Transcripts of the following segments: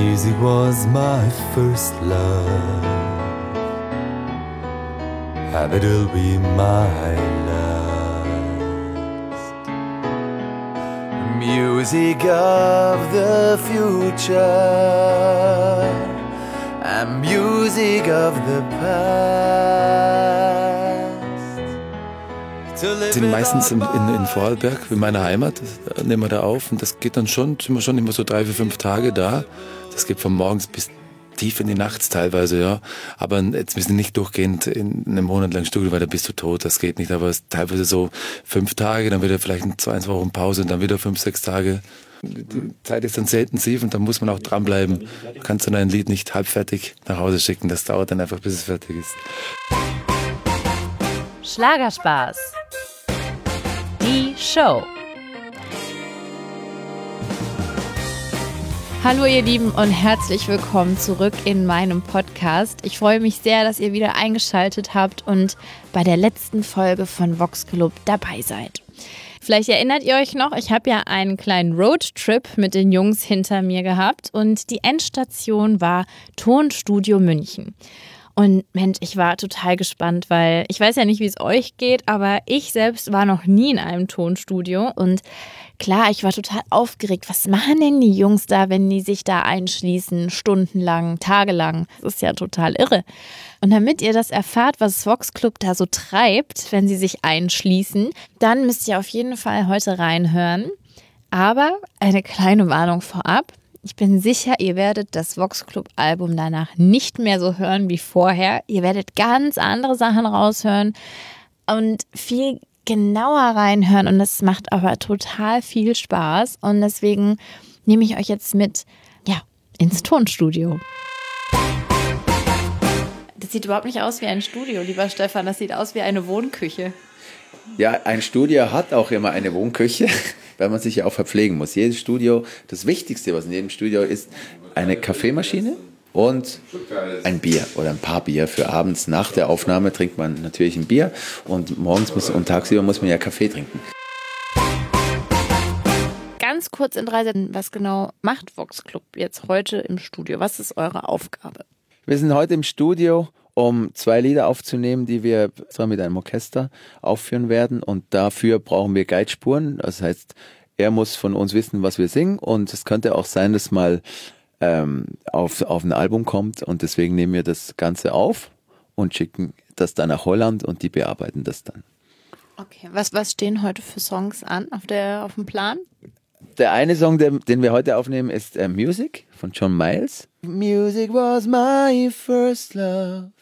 Music was my first love. And it'll be my last. Music of the future. And music of the past. Sind meistens in, in, in Vorarlberg, in meiner Heimat, das nehmen wir da auf und das geht dann schon, sind wir schon immer so drei, vier, fünf Tage da. Das geht von morgens bis tief in die Nacht teilweise, ja. Aber jetzt müssen wir nicht durchgehend in einem Monat lang Studio, weil da bist du tot, das geht nicht. Aber es ist teilweise so fünf Tage, dann wieder vielleicht zwei, zwei Wochen Pause und dann wieder fünf, sechs Tage. Die Zeit ist dann sehr intensiv und da muss man auch dranbleiben. Du kannst dann ein Lied nicht halbfertig nach Hause schicken. Das dauert dann einfach, bis es fertig ist. Schlagerspaß. Die Show. Hallo ihr Lieben und herzlich willkommen zurück in meinem Podcast. Ich freue mich sehr, dass ihr wieder eingeschaltet habt und bei der letzten Folge von Vox Club dabei seid. Vielleicht erinnert ihr euch noch, ich habe ja einen kleinen Roadtrip mit den Jungs hinter mir gehabt und die Endstation war Tonstudio München. Und Mensch, ich war total gespannt, weil ich weiß ja nicht, wie es euch geht, aber ich selbst war noch nie in einem Tonstudio. Und klar, ich war total aufgeregt. Was machen denn die Jungs da, wenn die sich da einschließen, stundenlang, tagelang? Das ist ja total irre. Und damit ihr das erfahrt, was Vox Club da so treibt, wenn sie sich einschließen, dann müsst ihr auf jeden Fall heute reinhören. Aber eine kleine Warnung vorab. Ich bin sicher, ihr werdet das Vox Club Album danach nicht mehr so hören wie vorher. Ihr werdet ganz andere Sachen raushören und viel genauer reinhören und das macht aber total viel Spaß und deswegen nehme ich euch jetzt mit, ja, ins Tonstudio. Das sieht überhaupt nicht aus wie ein Studio, lieber Stefan, das sieht aus wie eine Wohnküche. Ja, ein Studio hat auch immer eine Wohnküche, weil man sich ja auch verpflegen muss. Jedes Studio, das Wichtigste, was in jedem Studio ist, eine Kaffeemaschine und ein Bier oder ein paar Bier für abends. Nach der Aufnahme trinkt man natürlich ein Bier und morgens muss, und tagsüber muss man ja Kaffee trinken. Ganz kurz in drei Sätzen, was genau macht Vox Club jetzt heute im Studio? Was ist eure Aufgabe? Wir sind heute im Studio, um zwei Lieder aufzunehmen, die wir zwar mit einem Orchester aufführen werden. Und dafür brauchen wir Guidespuren. Das heißt, er muss von uns wissen, was wir singen. Und es könnte auch sein, dass mal ähm, auf, auf ein Album kommt. Und deswegen nehmen wir das Ganze auf und schicken das dann nach Holland und die bearbeiten das dann. Okay, was, was stehen heute für Songs an auf, der, auf dem Plan? Der eine Song, den, den wir heute aufnehmen, ist äh, Music von John Miles. Music was my first love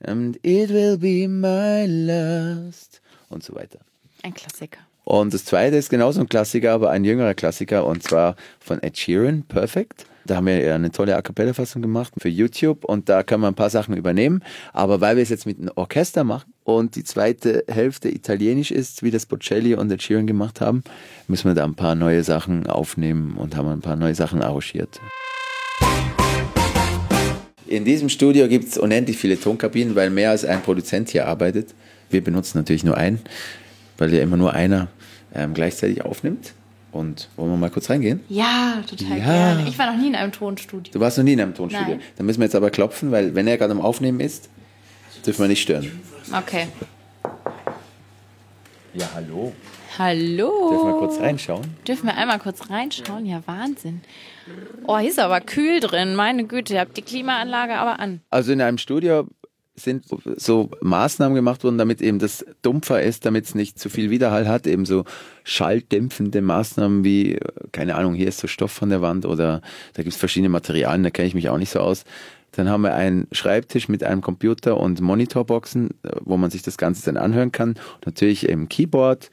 and it will be my last und so weiter. Ein Klassiker. Und das zweite ist genauso ein Klassiker, aber ein jüngerer Klassiker und zwar von Ed Sheeran, Perfect. Da haben wir eine tolle A Cappella-Fassung gemacht für YouTube und da kann man ein paar Sachen übernehmen. Aber weil wir es jetzt mit einem Orchester machen und die zweite Hälfte italienisch ist, wie das Bocelli und Ed Sheeran gemacht haben, müssen wir da ein paar neue Sachen aufnehmen und haben ein paar neue Sachen arrangiert. In diesem Studio gibt es unendlich viele Tonkabinen, weil mehr als ein Produzent hier arbeitet. Wir benutzen natürlich nur einen, weil ja immer nur einer ähm, gleichzeitig aufnimmt. Und wollen wir mal kurz reingehen? Ja, total Ja. gerne. Ich war noch nie in einem Tonstudio. Du warst noch nie in einem Tonstudio. Nein. Dann müssen wir jetzt aber klopfen, weil wenn er gerade am Aufnehmen ist, dürfen wir nicht stören. Okay. Ja, hallo. Hallo. Dürfen wir kurz reinschauen? Dürfen wir einmal kurz reinschauen? Ja, Wahnsinn. Oh, hier ist aber kühl drin. Meine Güte, ihr habt die Klimaanlage aber an. Also in einem Studio sind so Maßnahmen gemacht worden, damit eben das dumpfer ist, damit es nicht zu viel Widerhall hat, eben so schalldämpfende Maßnahmen wie, keine Ahnung, hier ist so Stoff von der Wand oder da gibt es verschiedene Materialien, da kenne ich mich auch nicht so aus. Dann haben wir einen Schreibtisch mit einem Computer und Monitorboxen, äh, wo man sich das Ganze dann anhören kann. Und natürlich eben Keyboard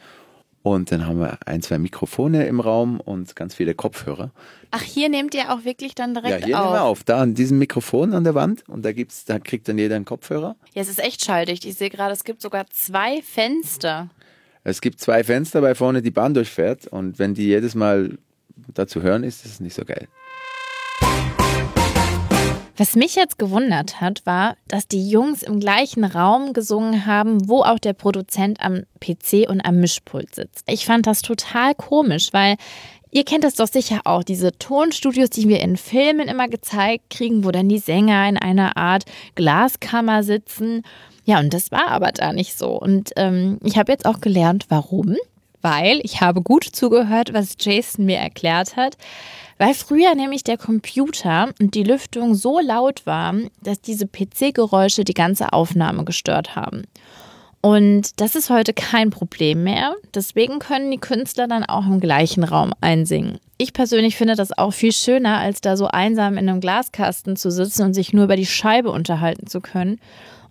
und dann haben wir ein, zwei Mikrofone im Raum und ganz viele Kopfhörer. Ach, hier nehmt ihr auch wirklich dann direkt ja, hier auf. nehmen wir auf. Da an diesem Mikrofon an der Wand und da gibt's, da kriegt dann jeder einen Kopfhörer. Ja, es ist echt schalldicht. Ich sehe gerade, es gibt sogar zwei Fenster. Es gibt zwei Fenster, weil vorne die Bahn durchfährt und wenn die jedes Mal dazu hören, ist es nicht so geil. Was mich jetzt gewundert hat, war, dass die Jungs im gleichen Raum gesungen haben, wo auch der Produzent am PC und am Mischpult sitzt. Ich fand das total komisch, weil Ihr kennt das doch sicher auch, diese Tonstudios, die wir in Filmen immer gezeigt kriegen, wo dann die Sänger in einer Art Glaskammer sitzen. Ja, und das war aber da nicht so. Und ähm, ich habe jetzt auch gelernt, warum. Weil ich habe gut zugehört, was Jason mir erklärt hat. Weil früher nämlich der Computer und die Lüftung so laut war, dass diese PC-Geräusche die ganze Aufnahme gestört haben. Und das ist heute kein Problem mehr. Deswegen können die Künstler dann auch im gleichen Raum einsingen. Ich persönlich finde das auch viel schöner, als da so einsam in einem Glaskasten zu sitzen und sich nur über die Scheibe unterhalten zu können.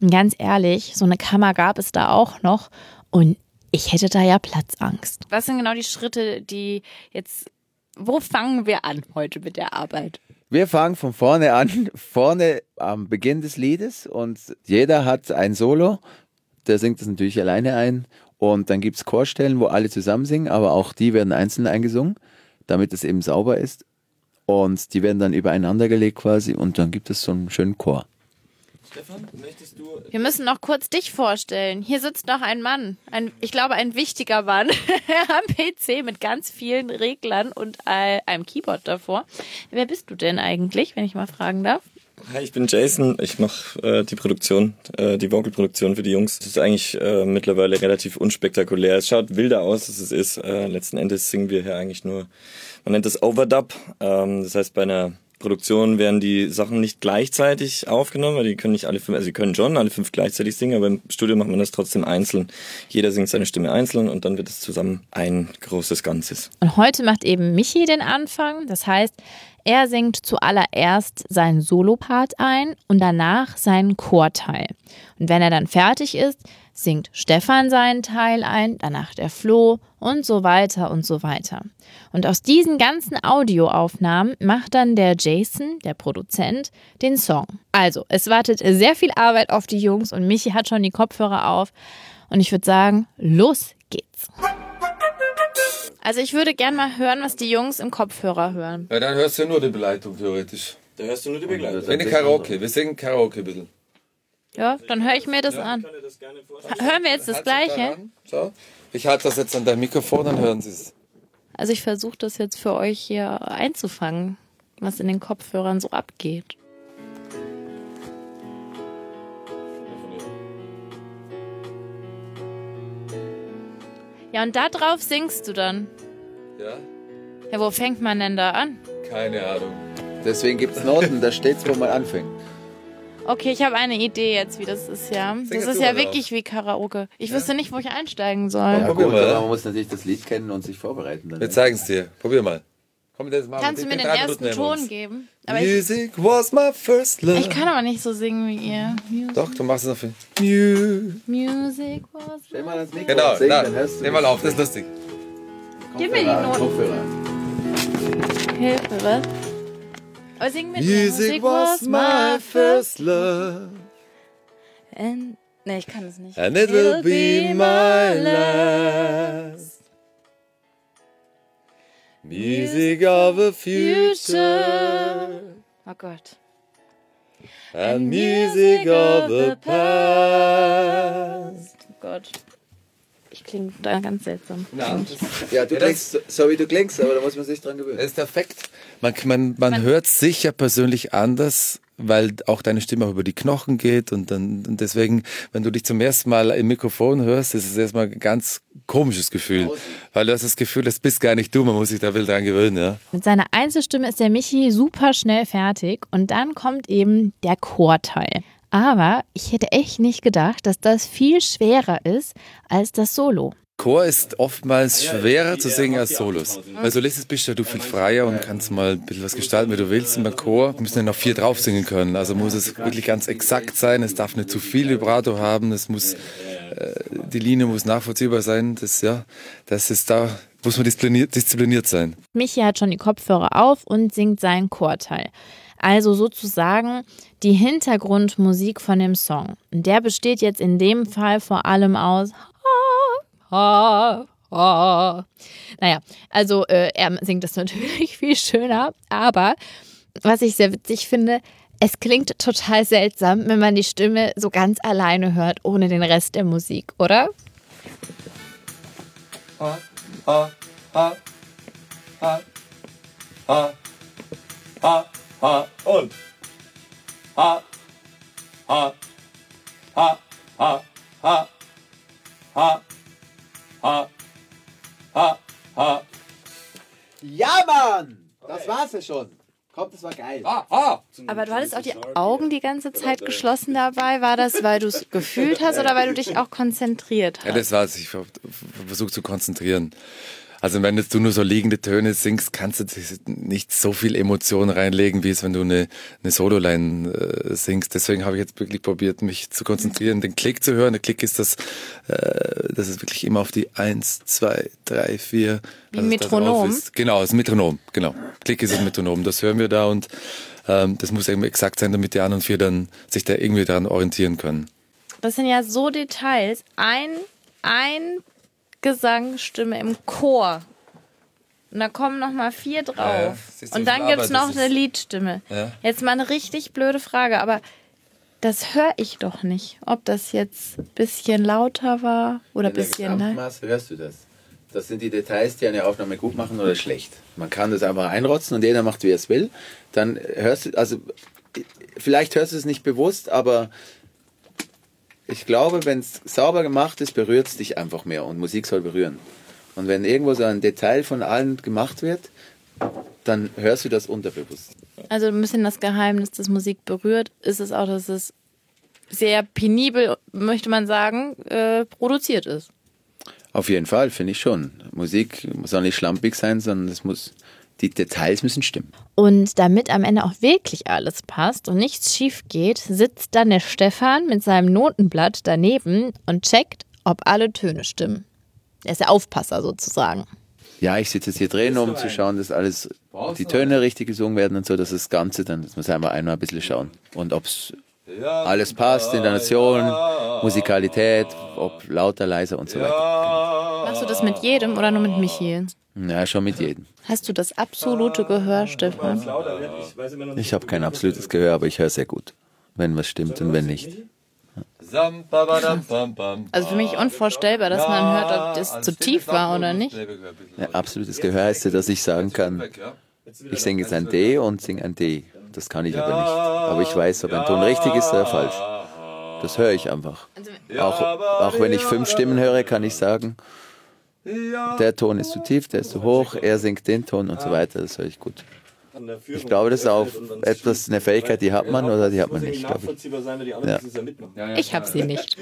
Und ganz ehrlich, so eine Kammer gab es da auch noch. Und ich hätte da ja Platzangst. Was sind genau die Schritte, die jetzt. Wo fangen wir an heute mit der Arbeit? Wir fangen von vorne an, vorne am Beginn des Liedes und jeder hat ein Solo. Der singt das natürlich alleine ein. Und dann gibt es Chorstellen, wo alle zusammen singen, aber auch die werden einzeln eingesungen, damit es eben sauber ist. Und die werden dann übereinander gelegt quasi und dann gibt es so einen schönen Chor. Stefan, möchtest du. Wir müssen noch kurz dich vorstellen. Hier sitzt noch ein Mann, ein, ich glaube ein wichtiger Mann am PC mit ganz vielen Reglern und äh, einem Keyboard davor. Wer bist du denn eigentlich, wenn ich mal fragen darf? Hi, ich bin Jason. Ich mache äh, die Produktion, äh, die Vocalproduktion für die Jungs. Es ist eigentlich äh, mittlerweile relativ unspektakulär. Es schaut wilder aus, als es ist. Äh, letzten Endes singen wir hier eigentlich nur, man nennt das Overdub. Ähm, das heißt, bei einer Produktion werden die Sachen nicht gleichzeitig aufgenommen, weil die können nicht alle fünf, also sie können schon alle fünf gleichzeitig singen, aber im Studio macht man das trotzdem einzeln. Jeder singt seine Stimme einzeln und dann wird es zusammen ein großes Ganzes. Und heute macht eben Michi den Anfang. Das heißt, er singt zuallererst seinen Solopart ein und danach seinen Chorteil. Und wenn er dann fertig ist, singt Stefan seinen Teil ein, danach der Flo und so weiter und so weiter. Und aus diesen ganzen Audioaufnahmen macht dann der Jason, der Produzent, den Song. Also, es wartet sehr viel Arbeit auf die Jungs und Michi hat schon die Kopfhörer auf. Und ich würde sagen, los geht's. Also ich würde gern mal hören, was die Jungs im Kopfhörer hören. Ja, dann hörst du ja nur die Beleidigung theoretisch. Da hörst du nur die Begleitung. Wenn Karaoke, wir singen Karaoke ein bisschen. Ja, dann höre ich mir das an. Hören wir jetzt das gleiche? So. Ich halte das jetzt an dein Mikrofon, dann hören sie es. Also ich versuche das jetzt für euch hier einzufangen, was in den Kopfhörern so abgeht. Ja, und da drauf singst du dann. Ja? Ja, wo fängt man denn da an? Keine Ahnung. Deswegen gibt es Noten, da steht wo man anfängt. Okay, ich habe eine Idee jetzt, wie das ist, ja. Das jetzt ist ja wirklich wie Karaoke. Ich wüsste nicht, wo ich einsteigen soll. Ja, probier gut, mal, aber ja. man muss natürlich das Lied kennen und sich vorbereiten. Dann Wir zeigen es dir. Probier mal. Komm, das machen Kannst du mir den ersten Minuten Ton geben? Aber ich, Music was my first love. ich kann aber nicht so singen wie ihr. Mu- Doch, du machst es noch viel. Mu Music was. Stell mal das Mikro genau, und sing, na, dann hörst du nimm mal auf, das ist lustig. Gib mir die Noten. Kopfhörer. Hilfe, was? Aber sing mit Music was my first love. And, nee, ich kann es nicht. And it will be my last. Music of the future. Oh Gott. And music of the past. Oh Gott. Ich klinge da ganz seltsam. Ja, du Ja, das- klingst so, wie du klingst, aber da muss man sich dran gewöhnen. Das ist perfekt. Man, man, man hört sich ja persönlich anders, weil auch deine Stimme auch über die Knochen geht und dann und deswegen, wenn du dich zum ersten Mal im Mikrofon hörst, ist es erstmal ein ganz komisches Gefühl, weil du hast das Gefühl, das bist gar nicht du, man muss sich da wild dran gewöhnen, ja. Mit seiner Einzelstimme ist der Michi super schnell fertig und dann kommt eben der Chorteil. Aber ich hätte echt nicht gedacht, dass das viel schwerer ist als das Solo. Chor ist oftmals schwerer zu singen als Solos. Weil Solistes bist ja du viel freier und kannst mal ein bisschen was gestalten, wie du willst. Und beim Chor müssen ja noch vier drauf singen können. Also muss es wirklich ganz exakt sein. Es darf nicht zu viel Vibrato haben. Es muss, äh, die Linie muss nachvollziehbar sein. Das, ja, das ist da, muss man diszipliniert, diszipliniert sein. Michi hat schon die Kopfhörer auf und singt seinen Chorteil. Also sozusagen die Hintergrundmusik von dem Song. Und der besteht jetzt in dem Fall vor allem aus ha, ha. Naja, also äh, er singt das natürlich viel schöner, aber was ich sehr witzig finde, es klingt total seltsam, wenn man die Stimme so ganz alleine hört, ohne den Rest der Musik, oder? Ha, ha, ha, ha, ha, ha, ha und ha, ha, ha, ha, ha, ha, ha, ha, ha. Ja, Mann! Das war's ja schon. Kommt, das war geil. Aber du hattest auch die Augen die ganze Zeit geschlossen dabei. War das, weil du es gefühlt hast oder weil du dich auch konzentriert Ja, hast? das war's. Ich versuche zu konzentrieren. Also wenn du nur so liegende Töne singst, kannst du nicht so viel Emotion reinlegen, wie es wenn du eine, eine Sololine äh, singst. Deswegen habe ich jetzt wirklich probiert, mich zu konzentrieren, den Klick zu hören. Der Klick ist das, äh, das ist wirklich immer auf die eins, zwei, drei, vier. Wie drauf Metronom? Ist. Genau, das Metronom, genau. Klick ist das Metronom. Das hören wir da und ähm, das muss eben exakt sein, damit die anderen vier dann sich da irgendwie daran orientieren können. Das sind ja so Details. Ein, ein Gesangsstimme im Chor. Und da kommen noch mal vier drauf. Ja, du, Und dann gibt's das noch eine Liedstimme. Ja. Jetzt mal eine richtig blöde Frage, aber das höre ich doch nicht. Ob das jetzt ein bisschen lauter war oder ein In der bisschen. Ne? Gesamtmaß hörst du das. Das sind die Details, die eine Aufnahme gut machen oder schlecht. Man kann das einfach einrotzen und jeder macht, wie er es will. Dann hörst du, also vielleicht hörst du es nicht bewusst, aber ich glaube, wenn es sauber gemacht ist, berührt es dich einfach mehr und Musik soll berühren. Und wenn irgendwo so ein Detail von allen gemacht wird, dann hörst du das unterbewusst. Also ein bisschen das Geheimnis, dass Musik berührt, ist es auch, dass es sehr penibel, möchte man sagen, äh, produziert ist. Auf jeden Fall, finde ich schon. Musik soll nicht schlampig sein, sondern es muss, die Details müssen stimmen. Und damit am Ende auch wirklich alles passt und nichts schief geht, sitzt dann der Stefan mit seinem Notenblatt daneben und checkt, ob alle Töne stimmen. Er ist der Aufpasser sozusagen. Ja, ich sitze jetzt hier drin, um zu schauen, dass alles, die Töne richtig gesungen werden und so, dass das Ganze dann, das muss einfach einmal ein bisschen schauen. Und ob es alles passt, Intonation, Musikalität, ob lauter, leiser und so weiter. Machst du das mit jedem oder nur mit Michi? Ja, schon mit jedem. Hast du das absolute Gehör, Stefan? Ich habe kein absolutes Gehör, aber ich höre sehr gut, wenn was stimmt und wenn nicht. Also für mich unvorstellbar, dass man hört, ob das zu tief war oder nicht. Ja, absolutes Gehör heißt ja, dass ich sagen kann, ich singe jetzt ein D und singe ein D. Das kann ich aber nicht. Aber ich weiß, ob ein Ton richtig ist oder falsch. Das höre ich einfach. Auch, auch wenn ich fünf Stimmen höre, kann ich sagen, der Ton ist zu tief, der ist zu hoch, er singt den Ton und so weiter. Das höre ich gut. Ich glaube, das ist auch etwas, eine Fähigkeit, die hat man oder die hat man nicht. Ja. ja. Ich habe sie nicht.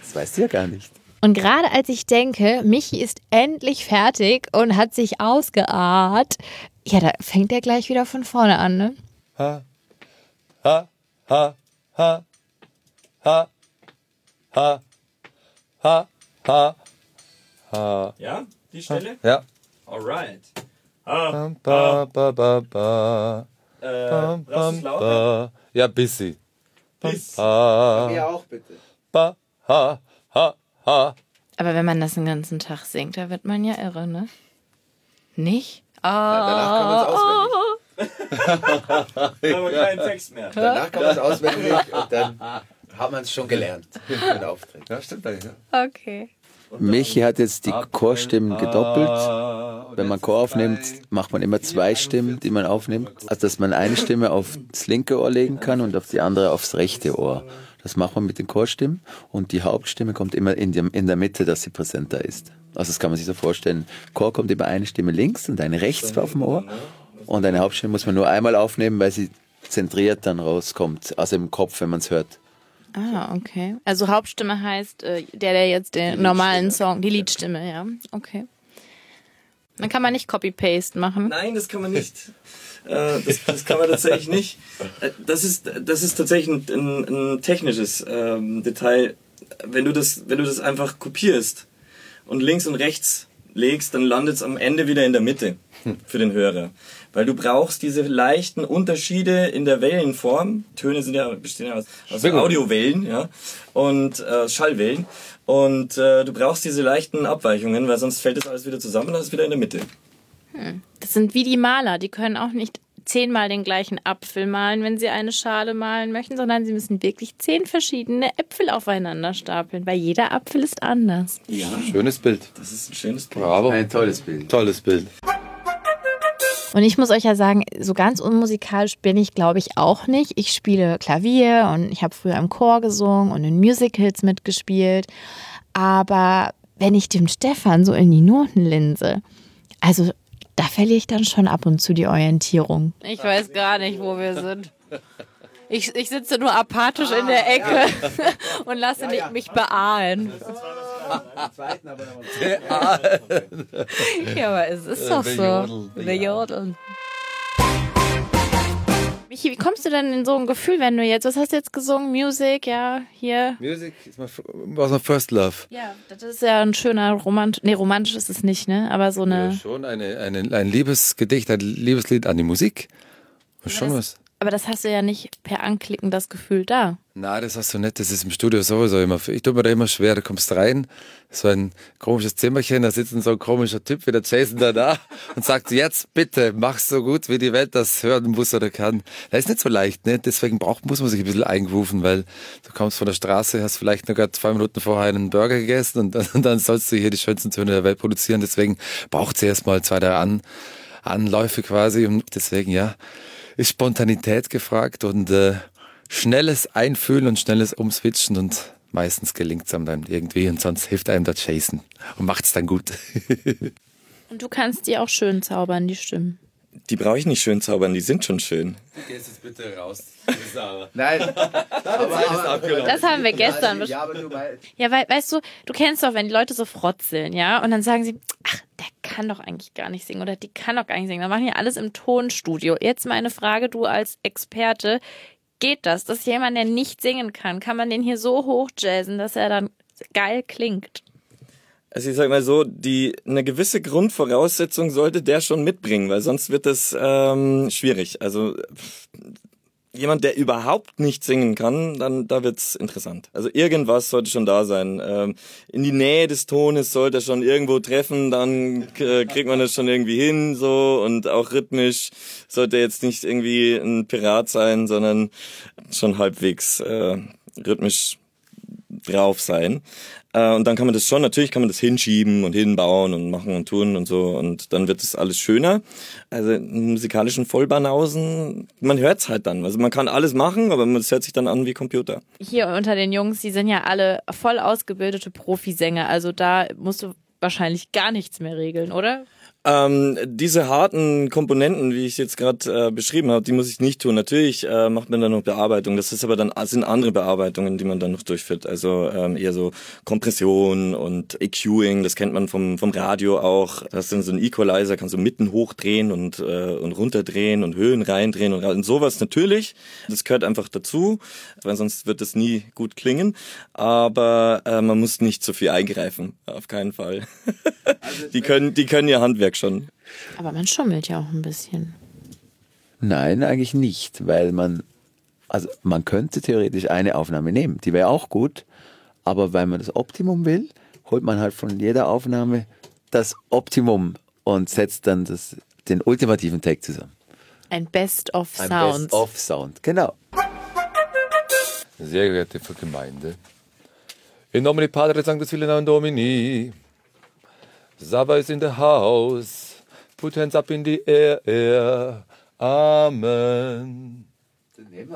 Das weißt du ja gar nicht. Und gerade als ich denke, Michi ist endlich fertig und hat sich ausgeahrt, ja, da fängt er gleich wieder von vorne an, ne? Ha, ha, ha, ha, ha, ha, ha, ha, ha. Ja, die Stelle? Ja. Alright. Ah, Bam, ba, ba, ba, ba. äh, Bam, bam, ba. Ja, busy. Bis. Ha, auch bitte. ba, ha, ha, ha. Aber wenn man das den ganzen Tag singt, da wird man ja irre, ne? Nicht? Danach kann man es auswendig. Aber kein Text mehr. Danach kann man es auswendig und dann hat man es schon gelernt für den Auftritt. Ja, stimmt eigentlich. Ja. Okay. Michi hat jetzt die Chorstimmen gedoppelt. Wenn man Chor aufnimmt, macht man immer zwei Stimmen, die man aufnimmt. Also, dass man eine Stimme aufs linke Ohr legen kann und auf die andere aufs rechte Ohr. Das macht man mit den Chorstimmen und die Hauptstimme kommt immer in, dem, in der Mitte, dass sie präsenter ist. Also das kann man sich so vorstellen. Chor kommt immer eine Stimme links und eine rechts auf dem Ohr und eine Hauptstimme muss man nur einmal aufnehmen, weil sie zentriert dann rauskommt, also im Kopf, wenn man es hört. Ah, okay. Also Hauptstimme heißt äh, der, der jetzt den normalen Song, die Liedstimme, ja. Okay. Dann kann man nicht Copy-Paste machen. Nein, das kann man nicht. Äh, das, das kann man tatsächlich nicht. Äh, Das ist, das ist tatsächlich ein, ein, ein technisches ähm, Detail. Wenn du, das, wenn du das einfach kopierst und links und rechts legst, dann landet es am Ende wieder in der Mitte für den Hörer. Weil du brauchst diese leichten Unterschiede in der Wellenform. Töne sind ja, bestehen ja aus, aus Audiowellen ja, und äh, Schallwellen. Und äh, du brauchst diese leichten Abweichungen, weil sonst fällt das alles wieder zusammen und dann ist wieder in der Mitte. Das sind wie die Maler, die können auch nicht zehnmal den gleichen Apfel malen, wenn sie eine Schale malen möchten, sondern sie müssen wirklich zehn verschiedene Äpfel aufeinander stapeln, weil jeder Apfel ist anders. Ja, Schönes Bild. das ist ein schönes Bild. Bravo. Ein tolles Bild. Tolles Bild. Und ich muss euch ja sagen, so ganz unmusikalisch bin ich, glaube ich, auch nicht. Ich spiele Klavier und ich habe früher im Chor gesungen und in Musicals mitgespielt. Aber wenn ich dem Stefan so in die Noten linse, also da verliere ich dann schon ab und zu die Orientierung. Ich weiß gar nicht, wo wir sind. Ich, ich sitze nur apathisch in der Ecke und lasse nicht mich beahlen. Ja, aber es ist doch so. Wir jodeln. Michi, wie kommst du denn in so ein Gefühl, wenn du jetzt, was hast du jetzt gesungen? Music, ja, hier. Music is my, was my first love. Ja, das ist ja ein schöner romantisch, nee, romantisch ist es nicht, ne, aber so Ja, eine, schon eine, eine, ein Liebesgedicht, ein Liebeslied an die Musik. Schon was. Aber das hast du ja nicht per Anklicken das Gefühl da. Na, das hast du nicht. Das ist im Studio sowieso immer. Ich tue mir da immer schwer. Du kommst rein, so ein komisches Zimmerchen, da sitzt so ein komischer Typ wie der Jason da da und sagt, jetzt bitte, mach so gut, wie die Welt das hören muss oder kann. Das ist nicht so leicht, ne? Deswegen braucht, muss man sich ein bisschen eingerufen, weil du kommst von der Straße, hast vielleicht nur gerade zwei Minuten vorher einen Burger gegessen und dann, und dann sollst du hier die schönsten Töne der Welt produzieren. Deswegen braucht es erst mal zwei, drei An, Anläufe quasi und deswegen, ja, ist Spontanität gefragt und äh, schnelles Einfühlen und schnelles Umswitchen und meistens gelingt es einem dann irgendwie und sonst hilft einem der Jason und macht es dann gut. Und du kannst die auch schön zaubern, die Stimmen. Die brauche ich nicht schön zaubern, die sind schon schön. Gehst jetzt bitte raus. Nein, Das haben wir gestern besprochen. ja, aber nur weil Ja, weil, weißt du, du kennst doch, wenn die Leute so frotzeln, ja, und dann sagen sie, ach, der kann doch eigentlich gar nicht singen oder die kann doch gar nicht singen. Dann machen die alles im Tonstudio. Jetzt meine Frage, du als Experte, geht das, dass jemand, der nicht singen kann, kann man den hier so hochjazzen, dass er dann geil klingt? Also ich sag mal so, die eine gewisse Grundvoraussetzung sollte der schon mitbringen, weil sonst wird es ähm, schwierig. Also jemand, der überhaupt nicht singen kann, dann da wird's interessant. Also irgendwas sollte schon da sein. Ähm, in die Nähe des Tones sollte er schon irgendwo treffen, dann äh, kriegt man das schon irgendwie hin so und auch rhythmisch sollte er jetzt nicht irgendwie ein Pirat sein, sondern schon halbwegs äh, rhythmisch drauf sein. Äh, und dann kann man das schon, natürlich kann man das hinschieben und hinbauen und machen und tun und so und dann wird es alles schöner. Also musikalischen Vollbanausen, man hört's halt dann. Also man kann alles machen, aber es hört sich dann an wie Computer. Hier unter den Jungs, die sind ja alle voll ausgebildete Profisänger, also da musst du wahrscheinlich gar nichts mehr regeln, oder? Ähm, diese harten Komponenten, wie ich jetzt gerade äh, beschrieben habe, die muss ich nicht tun. Natürlich äh, macht man dann noch Bearbeitung. Das ist aber dann sind andere Bearbeitungen, die man dann noch durchführt. Also ähm, eher so Kompression und EQing. Das kennt man vom vom Radio auch. Das ist dann so ein Equalizer, kannst du mitten hochdrehen und äh, und runterdrehen und Höhen reindrehen und, und sowas natürlich. Das gehört einfach dazu, weil sonst wird es nie gut klingen. Aber äh, man muss nicht zu viel eingreifen, auf keinen Fall. die können die können ihr Handwerk schon. Aber man schummelt ja auch ein bisschen. Nein, eigentlich nicht, weil man, also man könnte theoretisch eine Aufnahme nehmen, die wäre auch gut, aber weil man das Optimum will, holt man halt von jeder Aufnahme das Optimum und setzt dann das, den ultimativen Take zusammen. Ein Best of Ein. Best-of-Sound, genau. Sehr geehrte Gemeinde, in nomine Padre Sanctus Filii Domini, Sava is in the house, put hands up in the air, Amen.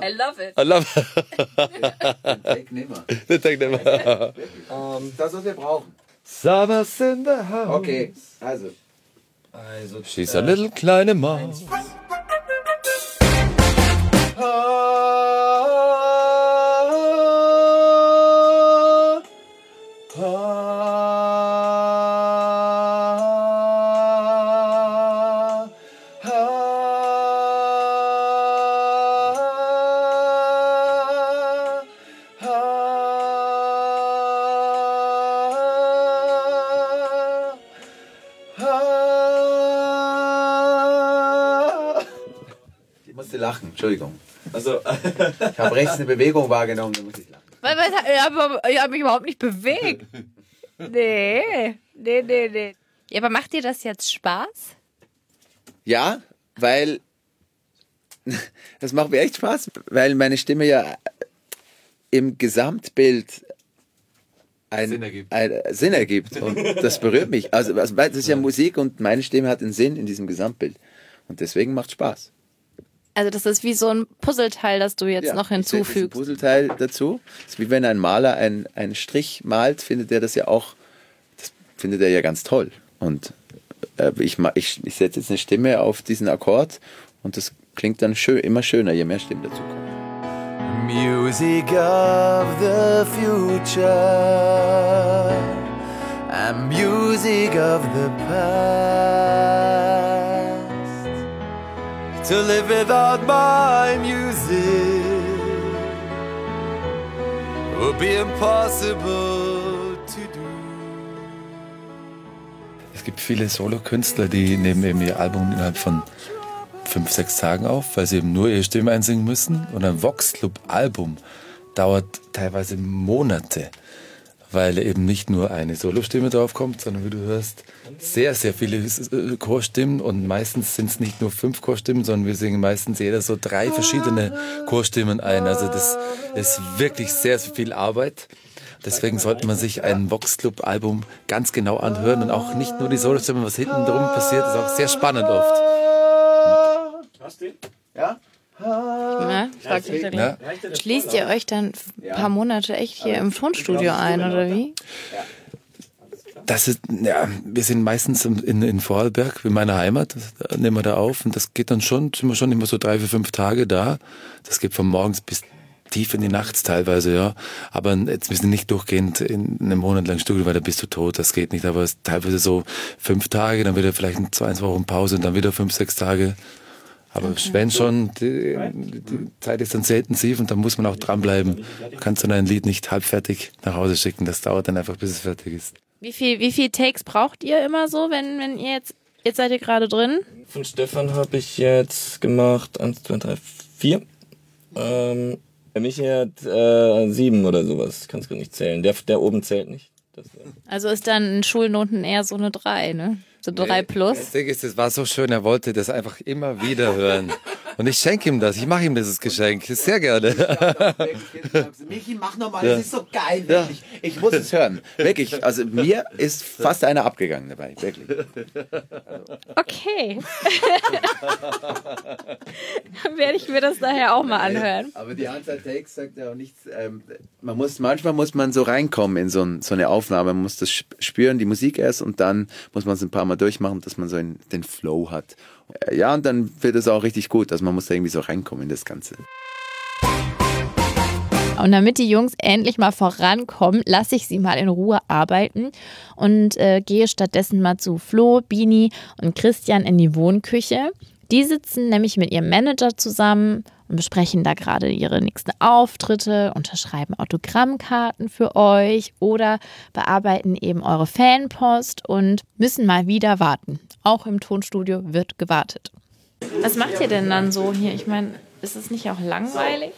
I love it. I love Take nimmer. the take them. Das, was wir brauchen. Sava's in the house. Okay, also. Also, She's a little kleine Maus. Lachen, Entschuldigung. Also Ich habe rechts eine Bewegung wahrgenommen, da muss ich lachen. Weil, weil, ich habe hab mich überhaupt nicht bewegt. Nee, nee, nee, nee. Ja, aber macht dir das jetzt Spaß? Ja, weil das macht mir echt Spaß, weil meine Stimme ja im Gesamtbild ein, Sinn ergibt. Ein, Sinn ergibt und das berührt mich. Also, also das ist ja Musik und meine Stimme hat einen Sinn in diesem Gesamtbild. Und deswegen macht Spaß. Also das ist wie so ein Puzzleteil, das du jetzt Ja, noch ich setze ein hinzufügst. Puzzleteil dazu. Das ist wie wenn ein Maler einen, einen Strich malt, findet er das ja auch, das findet er ja ganz toll. Und äh, ich, ich, ich setze jetzt eine Stimme auf diesen Akkord und das klingt dann schön, immer schöner, je mehr Stimmen dazu kommen. Music of the future and music of the past. To live without my music would be impossible to do. Es gibt viele Solokünstler, die nehmen eben ihr Album innerhalb von fünf, sechs Tagen auf, weil sie eben nur ihre Stimme einsingen müssen. Und ein Vox Club Album dauert teilweise Monate, weil eben nicht nur eine Solostimme draufkommt, sondern wie du hörst, sehr, sehr viele äh, Chorstimmen und meistens sind es nicht nur fünf Chorstimmen, sondern wir singen meistens jeder so drei verschiedene Chorstimmen ein. Also das ist wirklich sehr, sehr viel Arbeit. Deswegen sollte man sich ein Vox Club Album ganz genau anhören und auch nicht nur die Solostimmen, was hinten drum passiert, ist auch sehr spannend oft. Ja? Ja, fragt Ja? gleich. Schließt ihr euch dann ein paar Monate echt hier im Tonstudio ein, oder wie? Das ist, ja, wir sind meistens in, in Vorarlberg, in meiner Heimat, da nehmen wir da auf und das geht dann schon, sind wir schon immer so drei, vier, fünf Tage da. Das geht von morgens bis tief in die Nacht teilweise, ja. Aber jetzt wir sind nicht durchgehend in einem Monat lang Studio, weil da bist du tot, das geht nicht. Aber es ist teilweise so fünf Tage, dann wieder vielleicht ein, zwei, eins Wochen Pause und dann wieder fünf, sechs Tage. Aber wenn schon, die, die Zeit ist dann sehr intensiv und da muss man auch dranbleiben. Du kannst dann ein Lied nicht halb fertig nach Hause schicken, das dauert dann einfach, bis es fertig ist. Wie viel, wie viel Takes braucht ihr immer so, wenn, wenn ihr jetzt, jetzt seid ihr gerade drin? Von Stefan habe ich jetzt gemacht eins, zwei, drei, vier. Ähm, der Michi hat äh, sieben oder sowas. Kannst du nicht zählen. Der, der oben zählt nicht. Das, äh, Also ist dann in Schulnoten eher so eine 3, ne? So 3 plus. Das Ding ist, es war so schön, er wollte das einfach immer wieder hören. Und ich schenke ihm das, ich mache ihm dieses Geschenk, sehr gerne. Michi, mach nochmal, das ist so geil, wirklich. Ich muss es hören. Wirklich, also mir ist fast einer abgegangen dabei, wirklich. Okay. Dann werde ich mir das daher auch mal anhören. Aber die Anzahl Takes sagt ja auch nichts. Ähm, man muss, manchmal muss man so reinkommen in so, ein, so eine Aufnahme. Man muss das sp- spüren, die Musik erst, und dann muss man es ein paar Mal durchmachen, dass man so den Flow hat. Äh, Ja, und dann wird es auch richtig gut. Also man muss da irgendwie so reinkommen in das Ganze. Und damit die Jungs endlich mal vorankommen, lasse ich sie mal in Ruhe arbeiten und äh, gehe stattdessen mal zu Flo, Bini und Christian in die Wohnküche. Die sitzen nämlich mit ihrem Manager zusammen und besprechen da gerade ihre nächsten Auftritte, unterschreiben Autogrammkarten für euch oder bearbeiten eben eure Fanpost und müssen mal wieder warten. Auch im Tonstudio wird gewartet. Was macht ihr denn dann so hier? Ich meine, ist es nicht auch langweilig?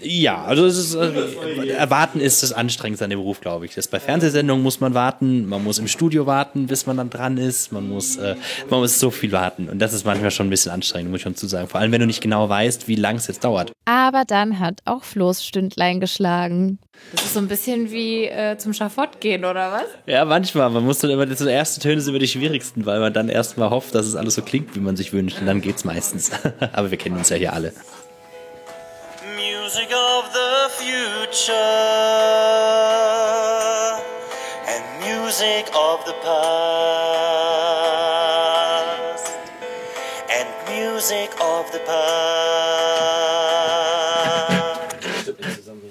Ja, also es ist, äh, erwarten ist das Anstrengendste an dem Beruf, glaube ich. Das bei Fernsehsendungen muss man warten, man muss im Studio warten, bis man dann dran ist, man muss, äh, man muss so viel warten und das ist manchmal schon ein bisschen anstrengend, muss ich schon zu sagen. Vor allem, wenn du nicht genau weißt, wie lang es jetzt dauert. Aber dann hat auch Flo's Stündlein geschlagen. Das ist so ein bisschen wie äh, zum Schafott gehen, oder was? Ja, manchmal. Man muss dann immer, so erste Töne sind immer die schwierigsten, weil man dann erstmal hofft, dass es alles so klingt, wie man sich wünscht und dann geht's meistens. Aber wir kennen uns ja hier alle. Music of the future and music of the past and music of the past.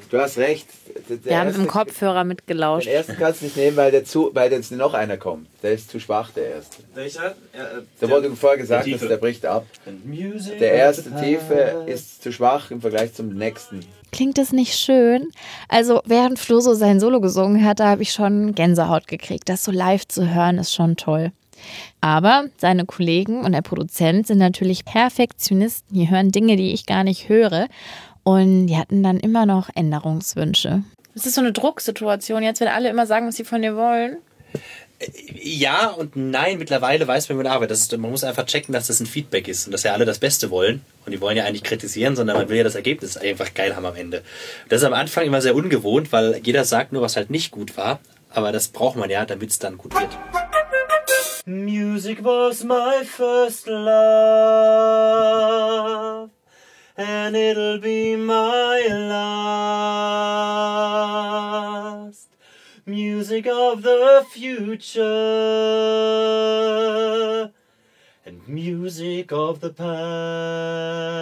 Du hast recht. Der Wir haben erste- im Kopfhörer mitgelauscht. Den ersten kannst du nicht nehmen, weil, der zu, weil jetzt noch einer kommt. Der ist zu schwach, der erste. Welcher? Da wurde vorher gesagt, dass der bricht ab. Der erste Tiefe ist zu schwach im Vergleich zum nächsten. Klingt das nicht schön? Also, während Flo so sein Solo gesungen hat, da habe ich schon Gänsehaut gekriegt. Das so live zu hören, ist schon toll. Aber seine Kollegen und der Produzent sind natürlich Perfektionisten. Die hören Dinge, die ich gar nicht höre. Und die hatten dann immer noch Änderungswünsche. Das ist so eine Drucksituation jetzt, wenn alle immer sagen, was sie von dir wollen. Ja und nein, mittlerweile weiß man mit der Arbeit. Das ist, man muss einfach checken, dass das ein Feedback ist und dass ja alle das Beste wollen. Und die wollen ja eigentlich kritisieren, sondern man will ja das Ergebnis einfach geil haben am Ende. Das ist am Anfang immer sehr ungewohnt, weil jeder sagt nur, was halt nicht gut war. Aber das braucht man ja, damit es dann gut wird. Music was my first love, and it'll be my last. Music of the future, and music of the past.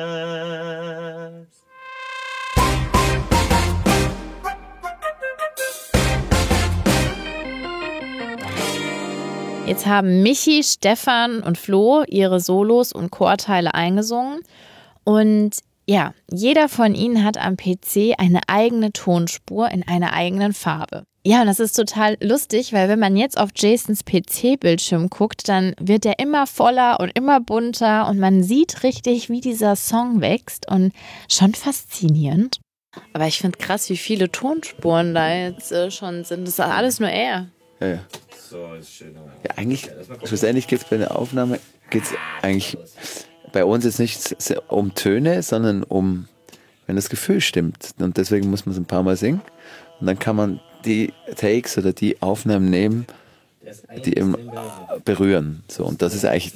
Jetzt haben Michi, Stefan und Flo ihre Solos und Chorteile eingesungen. Und ja, jeder von ihnen hat am PC eine eigene Tonspur in einer eigenen Farbe. Ja, und das ist total lustig, weil wenn man jetzt auf Jasons PC-Bildschirm guckt, dann wird er immer voller und immer bunter und man sieht richtig, wie dieser Song wächst und schon faszinierend. Aber ich finde krass, wie viele Tonspuren da jetzt äh, schon sind. Das ist alles nur er. Ja, ja. Ja, eigentlich, schlussendlich geht es bei der Aufnahme, geht eigentlich bei uns jetzt nicht um Töne, sondern um, wenn das Gefühl stimmt. Und deswegen muss man es ein paar Mal singen. Und dann kann man die Takes oder die Aufnahmen nehmen, die eben berühren. So, und das ist eigentlich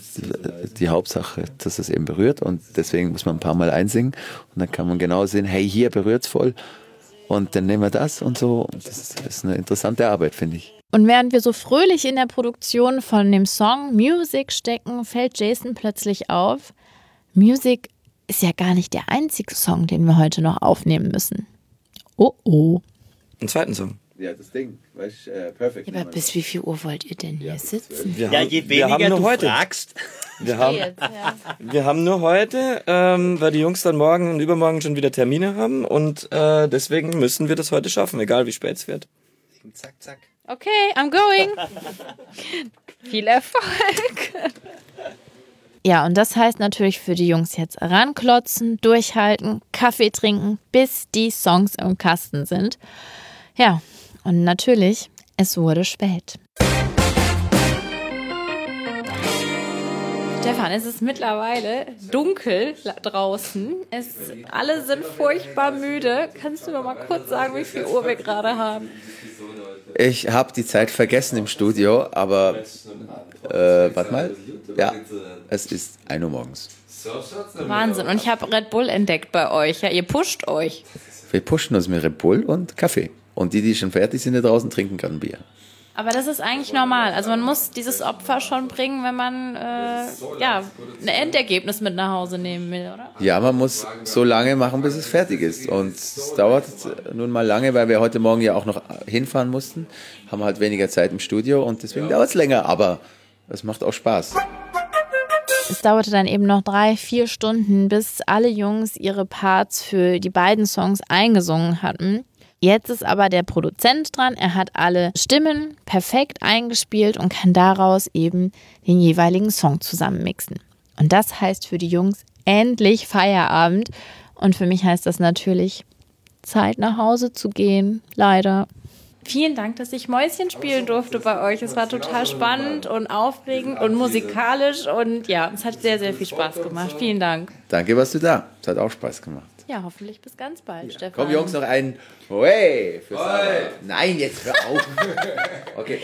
die Hauptsache, dass es eben berührt. Und deswegen muss man ein paar Mal einsingen. Und dann kann man genau sehen, hey, hier berührt es voll. Und dann nehmen wir das und so. Das ist eine interessante Arbeit, finde ich. Und während wir so fröhlich in der Produktion von dem Song Music stecken, fällt Jason plötzlich auf, Music ist ja gar nicht der einzige Song, den wir heute noch aufnehmen müssen. Oh oh. Einen zweiten Song. Ja, das Ding, weißt du, perfekt. Aber bis wie viel Uhr wollt ihr denn hier sitzen? Wir Ja, haben- je wir haben weniger nur du heute. fragst. Wir haben, Jetzt, ja. wir haben nur heute, ähm, weil die Jungs dann morgen und übermorgen schon wieder Termine haben und äh, deswegen müssen wir das heute schaffen, egal wie spät es wird. Zack, zack. Okay, I'm going. Viel Erfolg. Ja, und das heißt natürlich für die Jungs jetzt ranklotzen, durchhalten, Kaffee trinken, bis die Songs im Kasten sind. Ja, und natürlich, es wurde spät. Stefan, es ist mittlerweile dunkel draußen. Es, alle sind furchtbar müde. Kannst du noch mal kurz sagen, wie viel Uhr wir gerade haben? Ich habe die Zeit vergessen im Studio, aber äh, warte mal. Ja, es ist 1 Uhr morgens. Wahnsinn. Und ich habe Red Bull entdeckt bei euch. Ja, ihr pusht euch. Wir pushen uns mit Red Bull und Kaffee. Und die, die schon fertig sind da draußen, trinken gerade Bier. Aber das ist eigentlich normal. Also man muss dieses Opfer schon bringen, wenn man äh, ja, ein Endergebnis mit nach Hause nehmen will, oder? Ja, man muss so lange machen, bis es fertig ist. Und es dauert nun mal lange, weil wir heute Morgen ja auch noch hinfahren mussten. Haben halt weniger Zeit im Studio und deswegen dauert es länger. Aber es macht auch Spaß. Es dauerte dann eben noch drei, vier Stunden, bis alle Jungs ihre Parts für die beiden Songs eingesungen hatten. Jetzt ist aber der Produzent dran. Er hat alle Stimmen perfekt eingespielt und kann daraus eben den jeweiligen Song zusammenmixen. Und das heißt für die Jungs endlich Feierabend. Und für mich heißt das natürlich Zeit nach Hause zu gehen. Leider. Vielen Dank, dass ich Mäuschen spielen durfte bei euch. Es war total spannend und aufregend und musikalisch und ja, es hat sehr, sehr viel Spaß gemacht. Vielen Dank. Danke, warst du da. Es hat auch Spaß gemacht. Ja, hoffentlich bis ganz bald, Stefan. Komm, Jungs, noch ein Hey für Sarah. Nein, jetzt hör auf. Okay,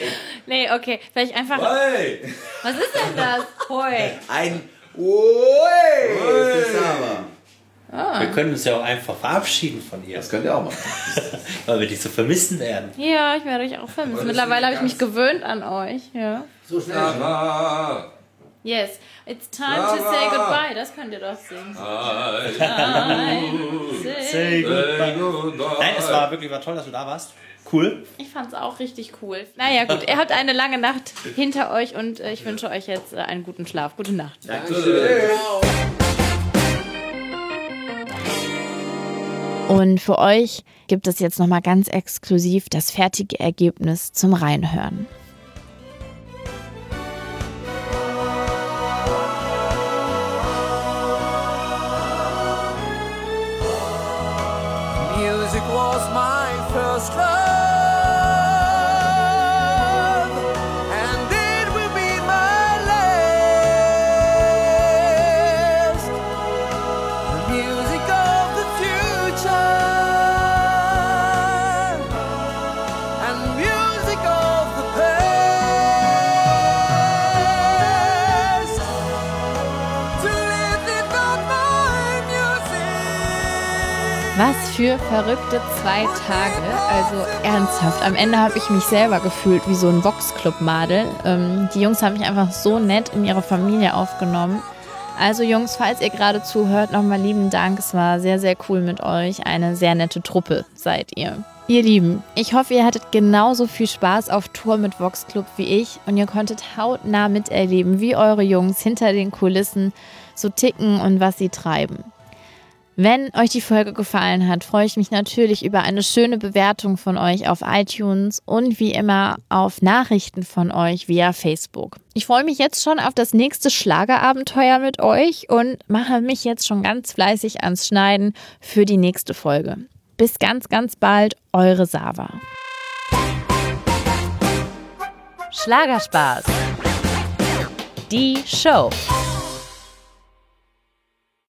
Nee, okay, vielleicht einfach. Was ist denn das? Hoi. ein Hey für Sarah. Wir können uns ja auch einfach verabschieden von ihr, Das könnt ihr auch machen. weil wir dich so vermissen werden. Ja, ich werde euch auch vermissen. Mittlerweile habe ich mich gewöhnt an euch. Ja. So schnell. Yes, it's time to say goodbye. Das könnt ihr doch singen. Say goodbye. Nein, es war wirklich war toll, dass du da warst. Cool. Ich fand's auch richtig cool. Naja, gut, ihr habt eine lange Nacht hinter euch und äh, ich wünsche euch jetzt äh, einen guten Schlaf. Gute Nacht. Und für euch gibt es jetzt nochmal ganz exklusiv das fertige Ergebnis zum Reinhören. Was für verrückte zwei Tage. Also ernsthaft. Am Ende habe ich mich selber gefühlt wie so ein Vox-Club-Madel. Ähm, die Jungs haben mich einfach so nett in ihre Familie aufgenommen. Also Jungs, falls ihr gerade zuhört, nochmal lieben Dank. Es war sehr, sehr cool mit euch. Eine sehr nette Truppe seid ihr. Ihr Lieben, ich hoffe, ihr hattet genauso viel Spaß auf Tour mit Vox Club wie ich und ihr konntet hautnah miterleben, wie eure Jungs hinter den Kulissen so ticken und was sie treiben. Wenn euch die Folge gefallen hat, freue ich mich natürlich über eine schöne Bewertung von euch auf iTunes und wie immer auf Nachrichten von euch via Facebook. Ich freue mich jetzt schon auf das nächste Schlagerabenteuer mit euch und mache mich jetzt schon ganz fleißig ans Schneiden für die nächste Folge. Bis ganz, ganz bald, eure Sava. Schlagerspaß. Die Show.